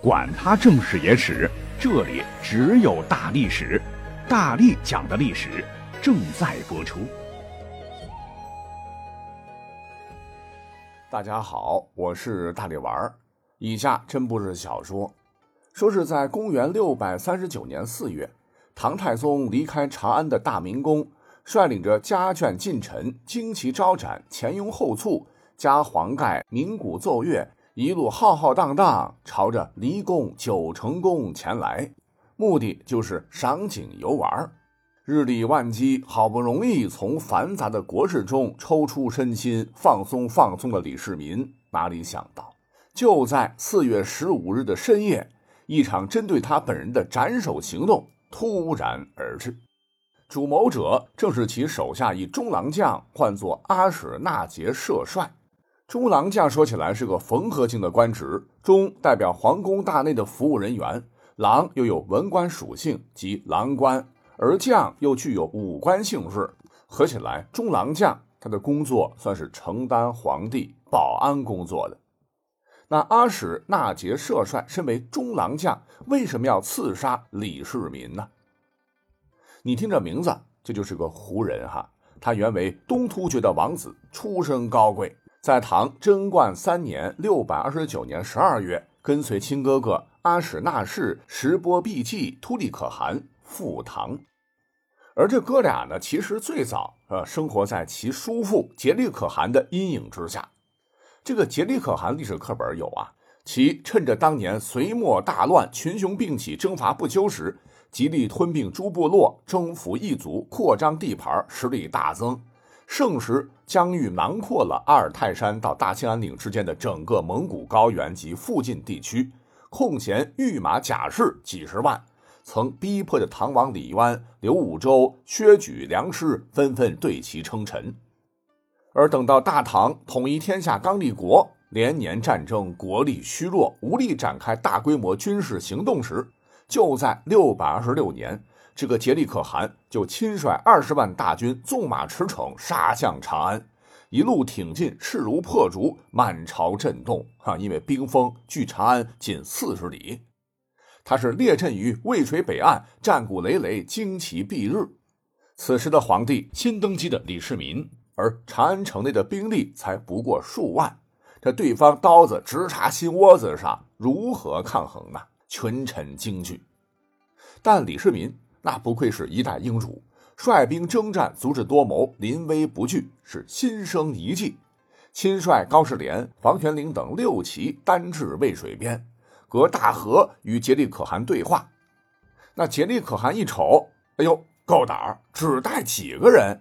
管他正史野史，这里只有大历史，大力讲的历史正在播出。大家好，我是大力丸儿。以下真不是小说，说是在公元六百三十九年四月，唐太宗离开长安的大明宫，率领着家眷近臣，旌旗招展，前拥后簇，加黄盖，鸣鼓奏乐。一路浩浩荡荡朝着离宫九成宫前来，目的就是赏景游玩。日理万机，好不容易从繁杂的国事中抽出身心，放松放松的李世民，哪里想到，就在四月十五日的深夜，一场针对他本人的斩首行动突然而至。主谋者正是其手下一中郎将，唤作阿史那节射帅。中郎将说起来是个缝合性的官职，中代表皇宫大内的服务人员，郎又有文官属性，即郎官，而将又具有武官性质，合起来，中郎将他的工作算是承担皇帝保安工作的。那阿史那节射帅身为中郎将，为什么要刺杀李世民呢？你听这名字，这就是个胡人哈，他原为东突厥的王子，出身高贵。在唐贞观三年（六百二十九年）十二月，跟随亲哥哥阿史那氏石波毕济突利可汗赴唐。而这哥俩呢，其实最早呃生活在其叔父颉利可汗的阴影之下。这个颉利可汗历史课本有啊，其趁着当年隋末大乱，群雄并起，征伐不休时，极力吞并诸部落，征服异族，扩张地盘，实力大增。盛时疆域囊括了阿尔泰山到大兴安岭之间的整个蒙古高原及附近地区，空闲御马甲士几十万，曾逼迫着唐王李渊、刘武周薛举梁师，纷纷对其称臣。而等到大唐统一天下刚立国，连年战争，国力虚弱，无力展开大规模军事行动时，就在六百二十六年。这个颉利可汗就亲率二十万大军，纵马驰骋，杀向长安，一路挺进，势如破竹，满朝震动。哈，因为兵锋距长安仅四十里，他是列阵于渭水北岸，战鼓累累，旌旗蔽日。此时的皇帝新登基的李世民，而长安城内的兵力才不过数万，这对方刀子直插心窝子上，如何抗衡呢？群臣惊惧，但李世民。那不愧是一代英主，率兵征战，足智多谋，临危不惧，是心生一计。亲率高士廉、房玄龄等六骑单至渭水边，隔大河与颉利可汗对话。那颉利可汗一瞅，哎呦，够胆儿，只带几个人？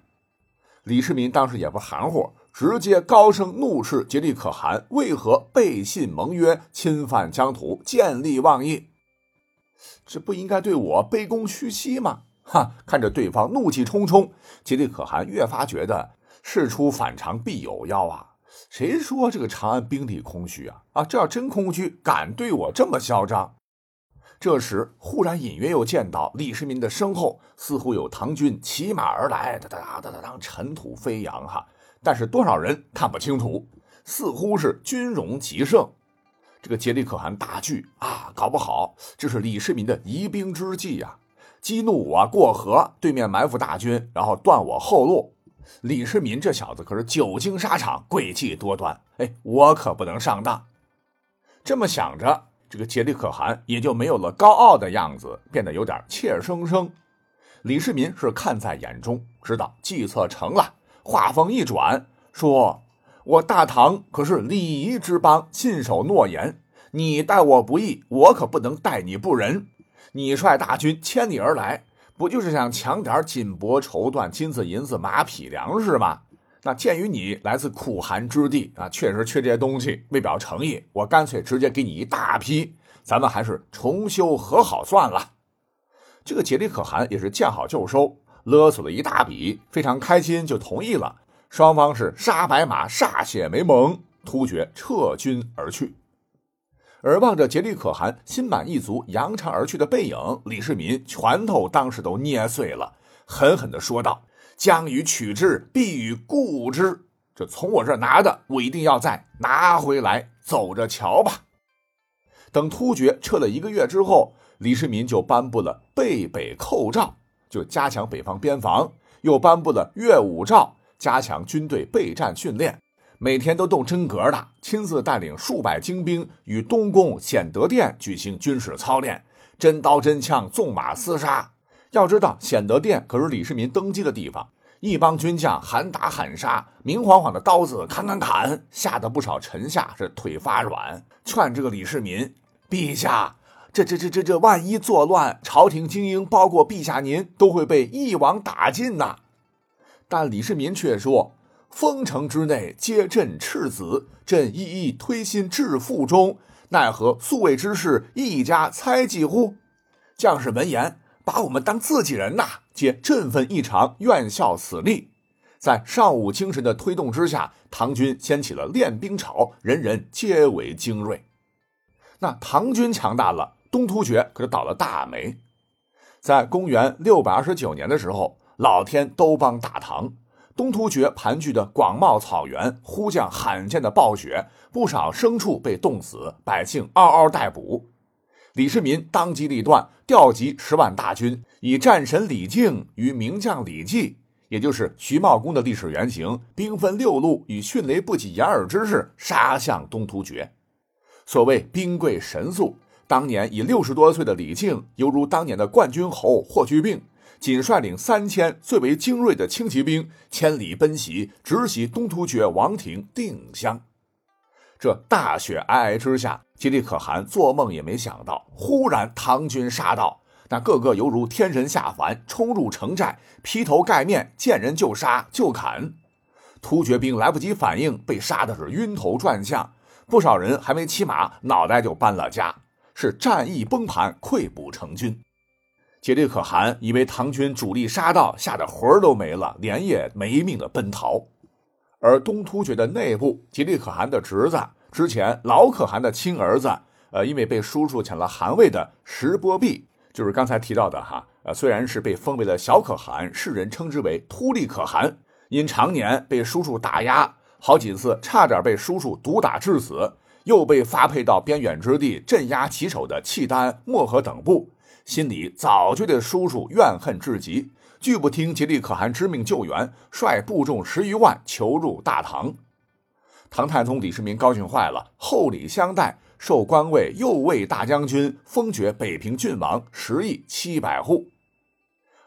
李世民当时也不含糊，直接高声怒斥颉利可汗为何背信盟约，侵犯疆土，见利忘义。这不应该对我卑躬屈膝吗？哈！看着对方怒气冲冲，吉利可汗越发觉得事出反常必有妖啊！谁说这个长安兵力空虚啊？啊，这要真空虚，敢对我这么嚣张？这时忽然隐约又见到李世民的身后似乎有唐军骑马而来，哒哒哒哒哒，尘土飞扬哈！但是多少人看不清楚，似乎是军容极盛。这个颉利可汗大惧啊，搞不好这是李世民的疑兵之计呀！激怒我过河，对面埋伏大军，然后断我后路。李世民这小子可是久经沙场，诡计多端，哎，我可不能上当。这么想着，这个颉利可汗也就没有了高傲的样子，变得有点怯生生。李世民是看在眼中，知道计策成了，话锋一转，说。我大唐可是礼仪之邦，信守诺言。你待我不义，我可不能待你不仁。你率大军千里而来，不就是想抢点锦帛绸缎、金子银子、马匹粮食吗？那鉴于你来自苦寒之地啊，确实缺这些东西，为表诚意，我干脆直接给你一大批。咱们还是重修和好算了。这个颉利可汗也是见好就收，勒索了一大笔，非常开心，就同意了。双方是杀白马，歃血为盟，突厥撤军而去。而望着颉利可汗心满意足扬长而去的背影，李世民拳头当时都捏碎了，狠狠地说道：“将予取之，必与固之。这从我这拿的，我一定要再拿回来。走着瞧吧。”等突厥撤了一个月之后，李世民就颁布了备北寇诏，就加强北方边防；又颁布了阅武诏，加强军队备战训练。每天都动真格的，亲自带领数百精兵与东宫显德殿举行军事操练，真刀真枪，纵马厮杀。要知道，显德殿可是李世民登基的地方，一帮军将喊打喊杀，明晃晃的刀子砍砍砍，吓得不少臣下是腿发软，劝这个李世民：“陛下，这这这这这，万一作乱，朝廷精英，包括陛下您，都会被一网打尽呐。”但李世民却说。封城之内，皆朕赤子，朕一一推心置腹中，奈何素卫之事，一家猜忌乎？将士闻言，把我们当自己人呐，皆振奋异常，愿效死力。在尚武精神的推动之下，唐军掀起了练兵潮，人人皆为精锐。那唐军强大了，东突厥可就倒了大霉。在公元六百二十九年的时候，老天都帮大唐。东突厥盘踞的广袤草原，忽降罕见的暴雪，不少牲畜被冻死，百姓嗷嗷待哺。李世民当机立断，调集十万大军，以战神李靖与名将李绩，也就是徐茂公的历史原型，兵分六路，以迅雷不及掩耳之势杀向东突厥。所谓兵贵神速，当年以六十多岁的李靖，犹如当年的冠军侯霍去病。仅率领三千最为精锐的轻骑兵，千里奔袭，直袭东突厥王庭定襄。这大雪皑皑之下，吉利可汗做梦也没想到，忽然唐军杀到，那个个犹如天神下凡，冲入城寨，劈头盖面，见人就杀就砍。突厥兵来不及反应，被杀的是晕头转向，不少人还没骑马，脑袋就搬了家，是战役崩盘，溃不成军。杰里可汗以为唐军主力杀到，吓得魂儿都没了，连夜没命的奔逃。而东突厥的内部，杰里可汗的侄子，之前老可汗的亲儿子，呃，因为被叔叔抢了汗位的石波弼，就是刚才提到的哈，呃，虽然是被封为了小可汗，世人称之为突利可汗，因常年被叔叔打压，好几次差点被叔叔毒打致死，又被发配到边远之地镇压其手的契丹、漠河等部。心里早就对叔叔怨恨至极，拒不听吉利可汗之命救援，率部众十余万求入大唐。唐太宗李世民高兴坏了，厚礼相待，授官位右卫大将军，封爵北平郡王，十亿七百户。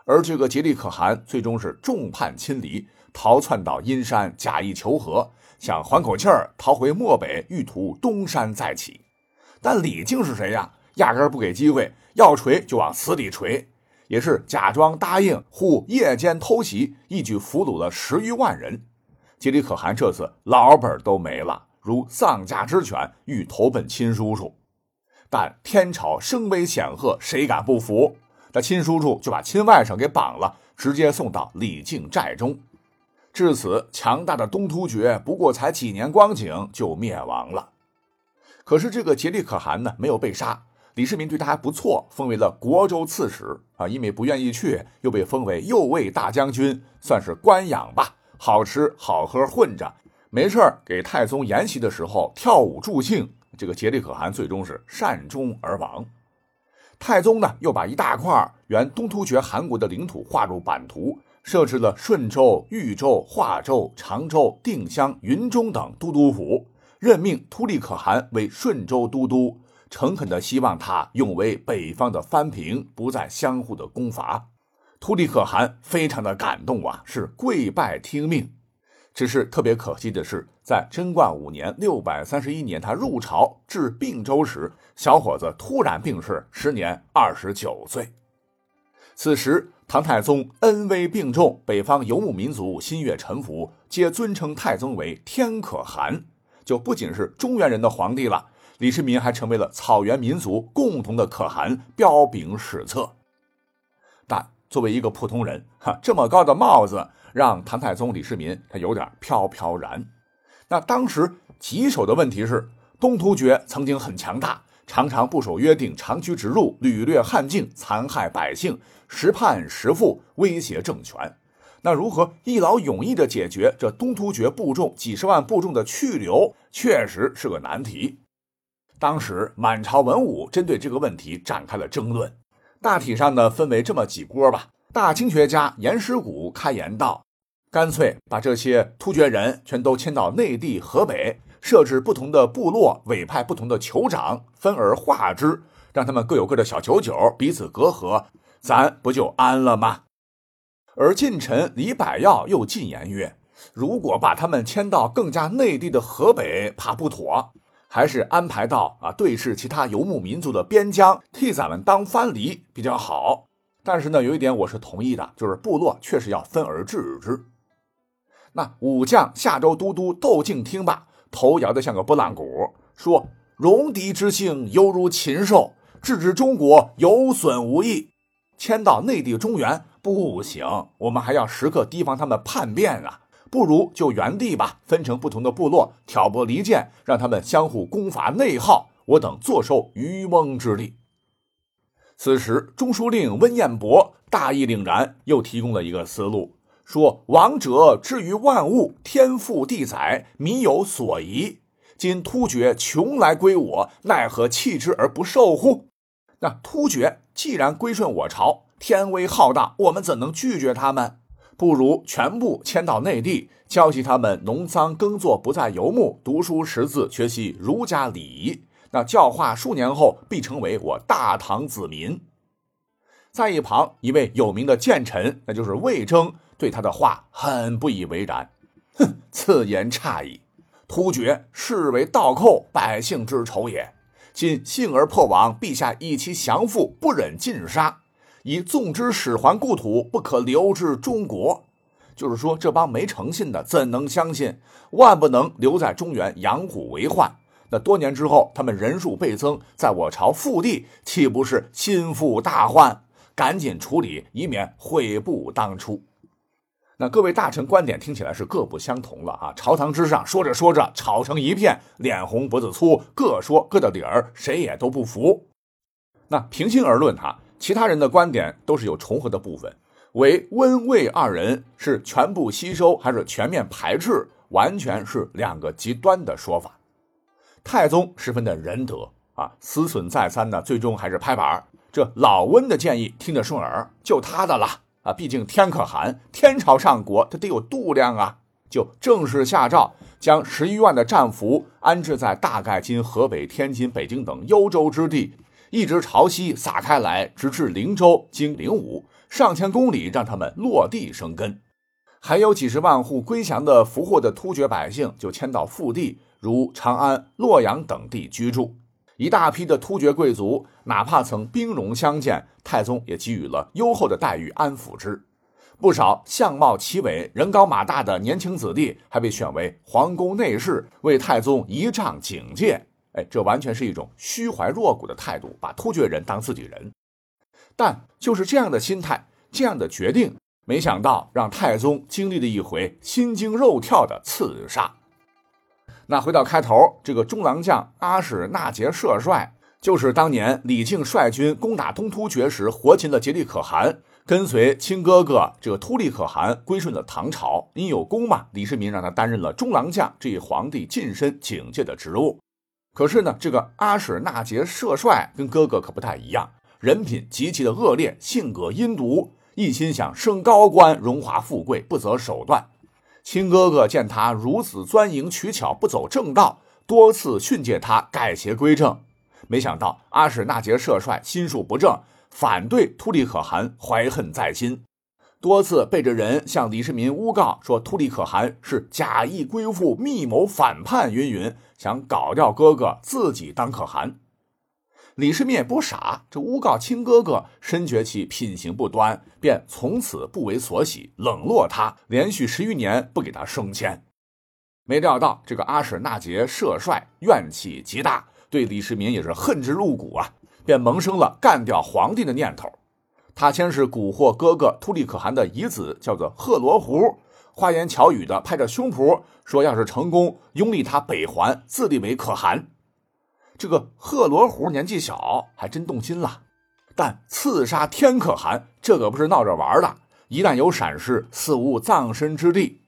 而这个吉利可汗最终是众叛亲离，逃窜到阴山，假意求和，想缓口气儿，逃回漠北，欲图东山再起。但李靖是谁呀？压根不给机会。要锤就往死里锤，也是假装答应，忽夜间偷袭，一举俘虏了十余万人。吉里可汗这次老本都没了，如丧家之犬，欲投奔亲叔叔。但天朝声威显赫，谁敢不服？那亲叔叔就把亲外甥给绑了，直接送到李靖寨中。至此，强大的东突厥不过才几年光景就灭亡了。可是这个吉利可汗呢，没有被杀。李世民对他还不错，封为了国州刺史啊。因为不愿意去，又被封为右卫大将军，算是官养吧，好吃好喝混着。没事给太宗筵席的时候跳舞助兴。这个竭力可汗最终是善终而亡。太宗呢，又把一大块原东突厥汗国的领土划入版图，设置了顺州、豫州、化州、常州、定襄、云中等都督府，任命突利可汗为顺州都督。诚恳地希望他永为北方的藩平，不再相互的攻伐。突利可汗非常的感动啊，是跪拜听命。只是特别可惜的是，在贞观五年（六百三十一年），他入朝至并州时，小伙子突然病逝，时年二十九岁。此时，唐太宗恩威并重，北方游牧民族心悦臣服，皆尊称太宗为天可汗，就不仅是中原人的皇帝了。李世民还成为了草原民族共同的可汗，彪炳史册。但作为一个普通人，哈，这么高的帽子让唐太宗李世民他有点飘飘然。那当时棘手的问题是，东突厥曾经很强大，常常不守约定，长驱直入，屡掠汉境，残害百姓，时叛时复，威胁政权。那如何一劳永逸地解决这东突厥部众几十万部众的去留，确实是个难题。当时满朝文武针对这个问题展开了争论，大体上呢分为这么几波吧。大清学家严师古开言道：“干脆把这些突厥人全都迁到内地河北，设置不同的部落，委派不同的酋长，分而化之，让他们各有各的小九九，彼此隔阂，咱不就安了吗？”而近臣李百药又进言曰：“如果把他们迁到更加内地的河北，怕不妥。”还是安排到啊对峙其他游牧民族的边疆，替咱们当藩篱比较好。但是呢，有一点我是同意的，就是部落确实要分而治之。那武将夏州都督窦敬听罢，头摇得像个拨浪鼓，说：“戎狄之性犹如禽兽，治之中国有损无益。迁到内地中原不行，我们还要时刻提防他们叛变啊。”不如就原地吧，分成不同的部落，挑拨离间，让他们相互攻伐内耗，我等坐收渔翁之利。此时，中书令温彦博大义凛然，又提供了一个思路，说：“王者之于万物，天赋地载，民有所宜。今突厥穷来归我，奈何弃之而不受乎？那突厥既然归顺我朝，天威浩大，我们怎能拒绝他们？”不如全部迁到内地，教习他们农桑耕作，不再游牧，读书识字，学习儒家礼仪。那教化数年后，必成为我大唐子民。在一旁，一位有名的谏臣，那就是魏征，对他的话很不以为然。哼，此言差矣。突厥视为倒寇，百姓之仇也。今幸而破亡，陛下以其降附，不忍尽杀。以纵之使还故土，不可留之中国。就是说，这帮没诚信的怎能相信？万不能留在中原养虎为患。那多年之后，他们人数倍增，在我朝腹地，岂不是心腹大患？赶紧处理，以免悔不当初。那各位大臣观点听起来是各不相同了啊！朝堂之上说着说着，吵成一片，脸红脖子粗，各说各的理儿，谁也都不服。那平心而论，哈。其他人的观点都是有重合的部分，唯温魏二人是全部吸收还是全面排斥，完全是两个极端的说法。太宗十分的仁德啊，思忖再三呢，最终还是拍板这老温的建议听着顺耳，就他的了啊。毕竟天可汗，天朝上国，他得有度量啊，就正式下诏，将十余万的战俘安置在大概今河北、天津、北京等幽州之地。一直朝西撒开来，直至灵州，经灵武，上千公里，让他们落地生根。还有几十万户归降的俘获的突厥百姓，就迁到腹地，如长安、洛阳等地居住。一大批的突厥贵族，哪怕曾兵戎相见，太宗也给予了优厚的待遇，安抚之。不少相貌奇伟、人高马大的年轻子弟，还被选为皇宫内侍，为太宗仪仗警戒。哎，这完全是一种虚怀若谷的态度，把突厥人当自己人。但就是这样的心态，这样的决定，没想到让太宗经历了一回心惊肉跳的刺杀。那回到开头，这个中郎将阿史那杰射帅，就是当年李靖率军攻打东突厥时活擒了颉利可汗，跟随亲哥哥这个突利可汗归顺了唐朝。因有功嘛，李世民让他担任了中郎将这一皇帝近身警戒的职务。可是呢，这个阿史那杰射帅跟哥哥可不太一样，人品极其的恶劣，性格阴毒，一心想升高官、荣华富贵，不择手段。亲哥哥见他如此钻营取巧，不走正道，多次训诫他改邪归正。没想到阿史那杰射帅心术不正，反对突利可汗，怀恨在心。多次背着人向李世民诬告说，突利可汗是假意归附、密谋反叛，云云，想搞掉哥哥，自己当可汗。李世民也不傻，这诬告亲哥哥，深觉其品行不端，便从此不为所喜，冷落他，连续十余年不给他升迁。没料到这个阿史那杰射帅怨气极大，对李世民也是恨之入骨啊，便萌生了干掉皇帝的念头。他先是蛊惑哥哥突利可汗的遗子，叫做贺罗胡，花言巧语的拍着胸脯说，要是成功拥立他北还，自立为可汗。这个贺罗胡年纪小，还真动心了。但刺杀天可汗，这可不是闹着玩的，一旦有闪失，死无葬身之地。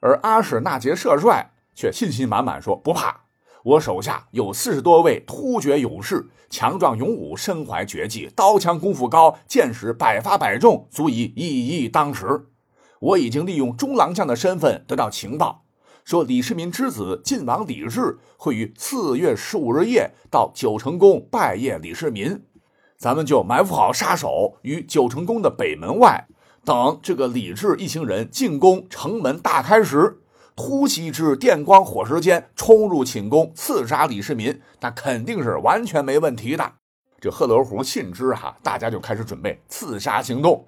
而阿史那杰射帅却信心满满说：“不怕，我手下有四十多位突厥勇士，强壮勇武，身怀绝技，刀枪功夫高，箭矢百发百中，足以一一当十。我已经利用中郎将的身份得到情报，说李世民之子晋王李治会于四月十五日夜到九成宫拜谒李世民。咱们就埋伏好杀手于九成宫的北门外，等这个李治一行人进宫，城门大开时，突袭至电光火石间冲入寝宫，刺杀李世民，那肯定是完全没问题的。这贺罗湖信之哈，大家就开始准备刺杀行动。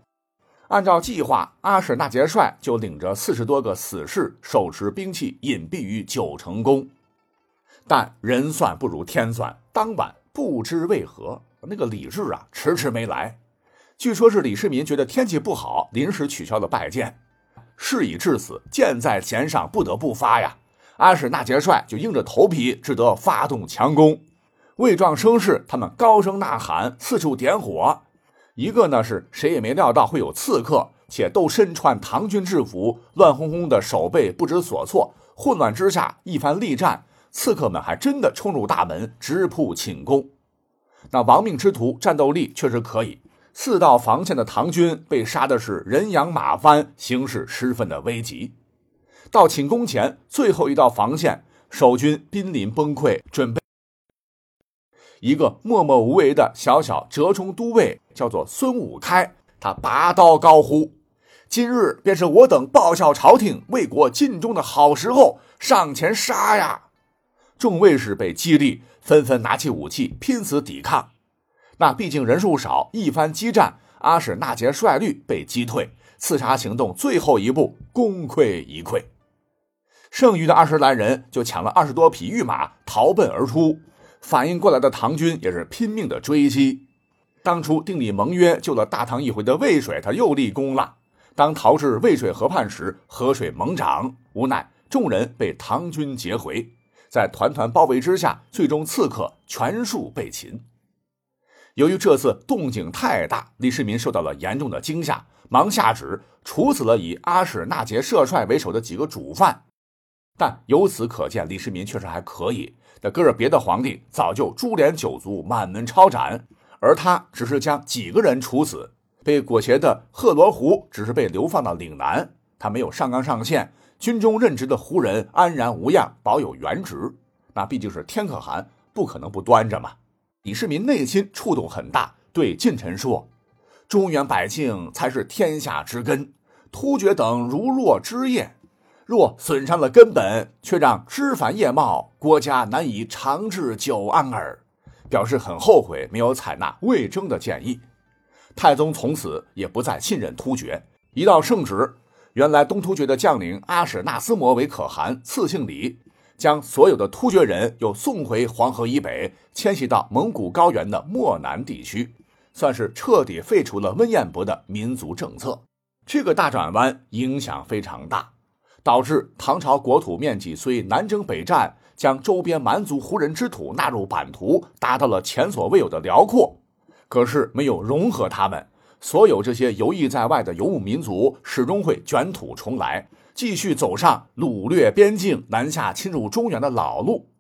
按照计划，阿史那杰帅就领着四十多个死士，手持兵器隐蔽于九成宫。但人算不如天算，当晚不知为何。那个李治啊，迟迟没来。据说是李世民觉得天气不好，临时取消了拜见。事已至此，箭在弦上，不得不发呀。阿史那杰帅就硬着头皮，只得发动强攻。为壮声势，他们高声呐喊，四处点火。一个呢是谁也没料到会有刺客，且都身穿唐军制服，乱哄哄的守备不知所措。混乱之下，一番力战，刺客们还真的冲入大门，直扑寝宫。那亡命之徒战斗力确实可以，四道防线的唐军被杀的是人仰马翻，形势十分的危急。到寝宫前最后一道防线，守军濒临崩溃，准备一个默默无为的小小折冲都尉，叫做孙武开。他拔刀高呼：“今日便是我等报效朝廷、为国尽忠的好时候，上前杀呀！”众卫士被激励。纷纷拿起武器，拼死抵抗。那毕竟人数少，一番激战，阿史那杰率率被击退，刺杀行动最后一步功亏一篑。剩余的二十来人就抢了二十多匹御马，逃奔而出。反应过来的唐军也是拼命的追击。当初订立盟约救了大唐一回的渭水，他又立功了。当逃至渭水河畔时，河水猛涨，无奈众人被唐军截回。在团团包围之下，最终刺客全数被擒。由于这次动静太大，李世民受到了严重的惊吓，忙下旨处死了以阿史那杰设帅为首的几个主犯。但由此可见，李世民确实还可以。那搁着别的皇帝，早就株连九族，满门抄斩，而他只是将几个人处死。被裹挟的贺罗湖只是被流放到岭南，他没有上纲上线。军中任职的胡人安然无恙，保有原职，那毕竟是天可汗，不可能不端着嘛。李世民内心触动很大，对近臣说：“中原百姓才是天下之根，突厥等如若枝叶，若损伤了根本，却让枝繁叶茂，国家难以长治久安耳。”表示很后悔没有采纳魏征的建议。太宗从此也不再信任突厥，一道圣旨。原来东突厥的将领阿史那思摩为可汗，赐姓李，将所有的突厥人又送回黄河以北，迁徙到蒙古高原的漠南地区，算是彻底废除了温彦博的民族政策。这个大转弯影响非常大，导致唐朝国土面积虽南征北战，将周边蛮族胡人之土纳入版图，达到了前所未有的辽阔，可是没有融合他们。所有这些游弋在外的游牧民族，始终会卷土重来，继续走上掳掠边境、南下侵入中原的老路。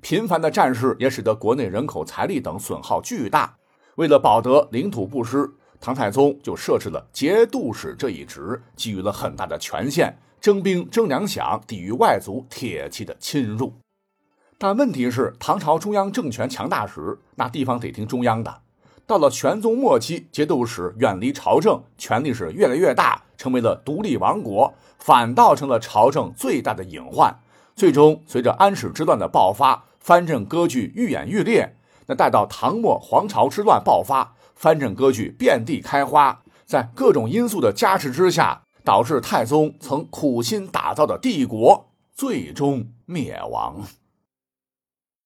频繁的战事也使得国内人口、财力等损耗巨大。为了保得领土不失，唐太宗就设置了节度使这一职，给予了很大的权限，征兵征粮饷，抵御外族铁骑的侵入。但问题是，唐朝中央政权强大时，那地方得听中央的。到了玄宗末期，节度使远离朝政，权力是越来越大，成为了独立王国，反倒成了朝政最大的隐患。最终，随着安史之乱的爆发，藩镇割据愈演愈烈。那待到唐末黄巢之乱爆发，藩镇割据遍地开花，在各种因素的加持之下，导致太宗曾苦心打造的帝国最终灭亡。